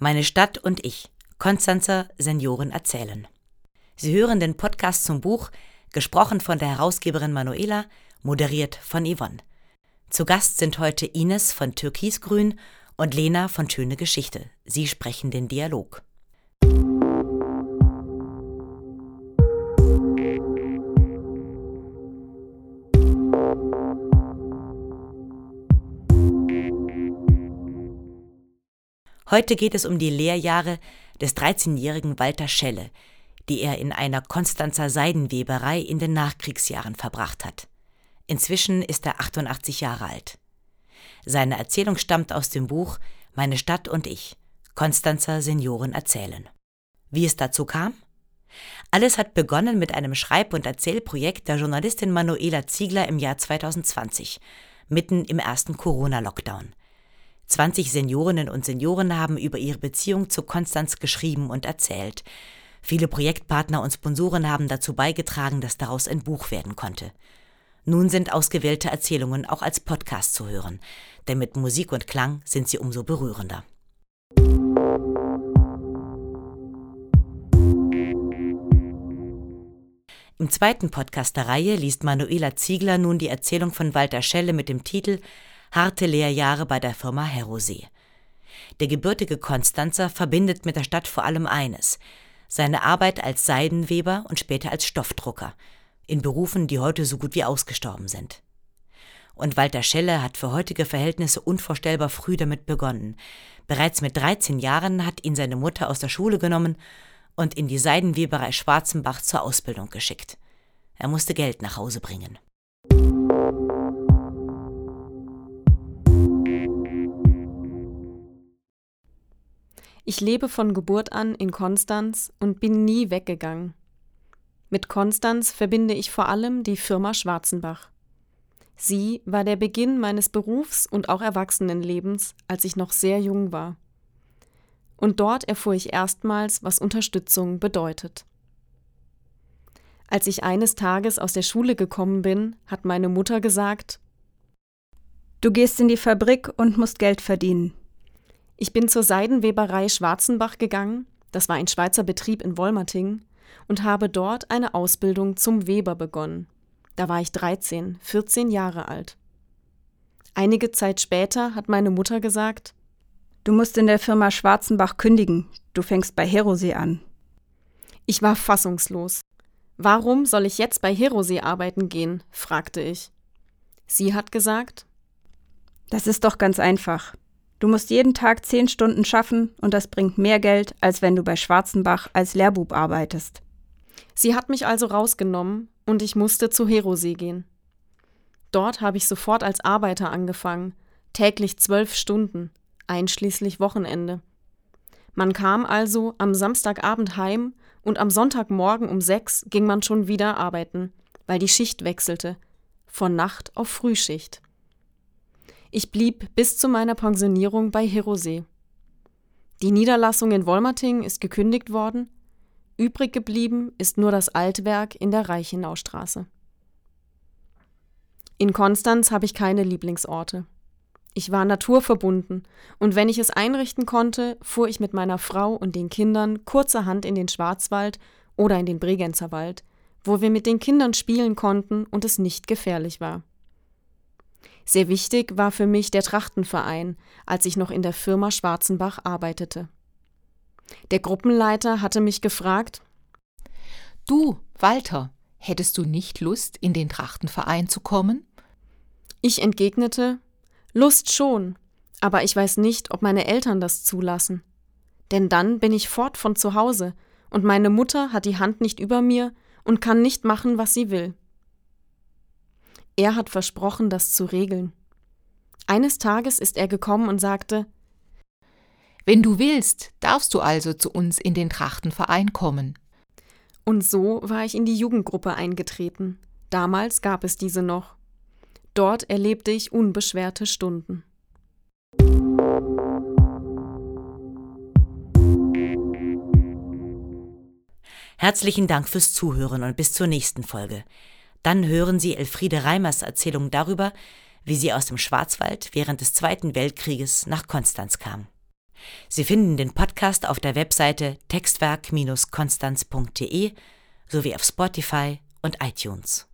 Meine Stadt und ich. Konstanzer Senioren erzählen. Sie hören den Podcast zum Buch, gesprochen von der Herausgeberin Manuela, moderiert von Yvonne. Zu Gast sind heute Ines von Türkisgrün und Lena von Schöne Geschichte. Sie sprechen den Dialog. Heute geht es um die Lehrjahre des 13-jährigen Walter Schelle, die er in einer Konstanzer Seidenweberei in den Nachkriegsjahren verbracht hat. Inzwischen ist er 88 Jahre alt. Seine Erzählung stammt aus dem Buch Meine Stadt und ich. Konstanzer Senioren erzählen. Wie es dazu kam? Alles hat begonnen mit einem Schreib- und Erzählprojekt der Journalistin Manuela Ziegler im Jahr 2020, mitten im ersten Corona-Lockdown. 20 Seniorinnen und Senioren haben über ihre Beziehung zu Konstanz geschrieben und erzählt. Viele Projektpartner und Sponsoren haben dazu beigetragen, dass daraus ein Buch werden konnte. Nun sind ausgewählte Erzählungen auch als Podcast zu hören, denn mit Musik und Klang sind sie umso berührender. Im zweiten Podcast der Reihe liest Manuela Ziegler nun die Erzählung von Walter Schelle mit dem Titel harte Lehrjahre bei der Firma Herosee. Der gebürtige Konstanzer verbindet mit der Stadt vor allem eines: seine Arbeit als Seidenweber und später als Stoffdrucker, in Berufen, die heute so gut wie ausgestorben sind. Und Walter Schelle hat für heutige Verhältnisse unvorstellbar früh damit begonnen. Bereits mit 13 Jahren hat ihn seine Mutter aus der Schule genommen und in die Seidenweberei Schwarzenbach zur Ausbildung geschickt. Er musste Geld nach Hause bringen. Ich lebe von Geburt an in Konstanz und bin nie weggegangen. Mit Konstanz verbinde ich vor allem die Firma Schwarzenbach. Sie war der Beginn meines Berufs und auch Erwachsenenlebens, als ich noch sehr jung war. Und dort erfuhr ich erstmals, was Unterstützung bedeutet. Als ich eines Tages aus der Schule gekommen bin, hat meine Mutter gesagt Du gehst in die Fabrik und musst Geld verdienen. Ich bin zur Seidenweberei Schwarzenbach gegangen, das war ein Schweizer Betrieb in Wolmerting, und habe dort eine Ausbildung zum Weber begonnen. Da war ich 13, 14 Jahre alt. Einige Zeit später hat meine Mutter gesagt, Du musst in der Firma Schwarzenbach kündigen, du fängst bei Herosee an. Ich war fassungslos. Warum soll ich jetzt bei Herosee arbeiten gehen? fragte ich. Sie hat gesagt, Das ist doch ganz einfach. Du musst jeden Tag zehn Stunden schaffen und das bringt mehr Geld, als wenn du bei Schwarzenbach als Lehrbub arbeitest. Sie hat mich also rausgenommen und ich musste zu Herosee gehen. Dort habe ich sofort als Arbeiter angefangen, täglich zwölf Stunden, einschließlich Wochenende. Man kam also am Samstagabend heim und am Sonntagmorgen um sechs ging man schon wieder arbeiten, weil die Schicht wechselte, von Nacht auf Frühschicht. Ich blieb bis zu meiner Pensionierung bei Hirosee. Die Niederlassung in Wolmerting ist gekündigt worden. Übrig geblieben ist nur das Altwerk in der Reichenaustraße. In Konstanz habe ich keine Lieblingsorte. Ich war naturverbunden, und wenn ich es einrichten konnte, fuhr ich mit meiner Frau und den Kindern kurzerhand in den Schwarzwald oder in den Bregenzerwald, Wald, wo wir mit den Kindern spielen konnten und es nicht gefährlich war. Sehr wichtig war für mich der Trachtenverein, als ich noch in der Firma Schwarzenbach arbeitete. Der Gruppenleiter hatte mich gefragt Du, Walter, hättest du nicht Lust, in den Trachtenverein zu kommen? Ich entgegnete Lust schon, aber ich weiß nicht, ob meine Eltern das zulassen. Denn dann bin ich fort von zu Hause, und meine Mutter hat die Hand nicht über mir und kann nicht machen, was sie will. Er hat versprochen, das zu regeln. Eines Tages ist er gekommen und sagte Wenn du willst, darfst du also zu uns in den Trachtenverein kommen. Und so war ich in die Jugendgruppe eingetreten. Damals gab es diese noch. Dort erlebte ich unbeschwerte Stunden. Herzlichen Dank fürs Zuhören und bis zur nächsten Folge. Dann hören Sie Elfriede Reimers Erzählung darüber, wie sie aus dem Schwarzwald während des Zweiten Weltkrieges nach Konstanz kam. Sie finden den Podcast auf der Webseite textwerk-konstanz.de sowie auf Spotify und iTunes.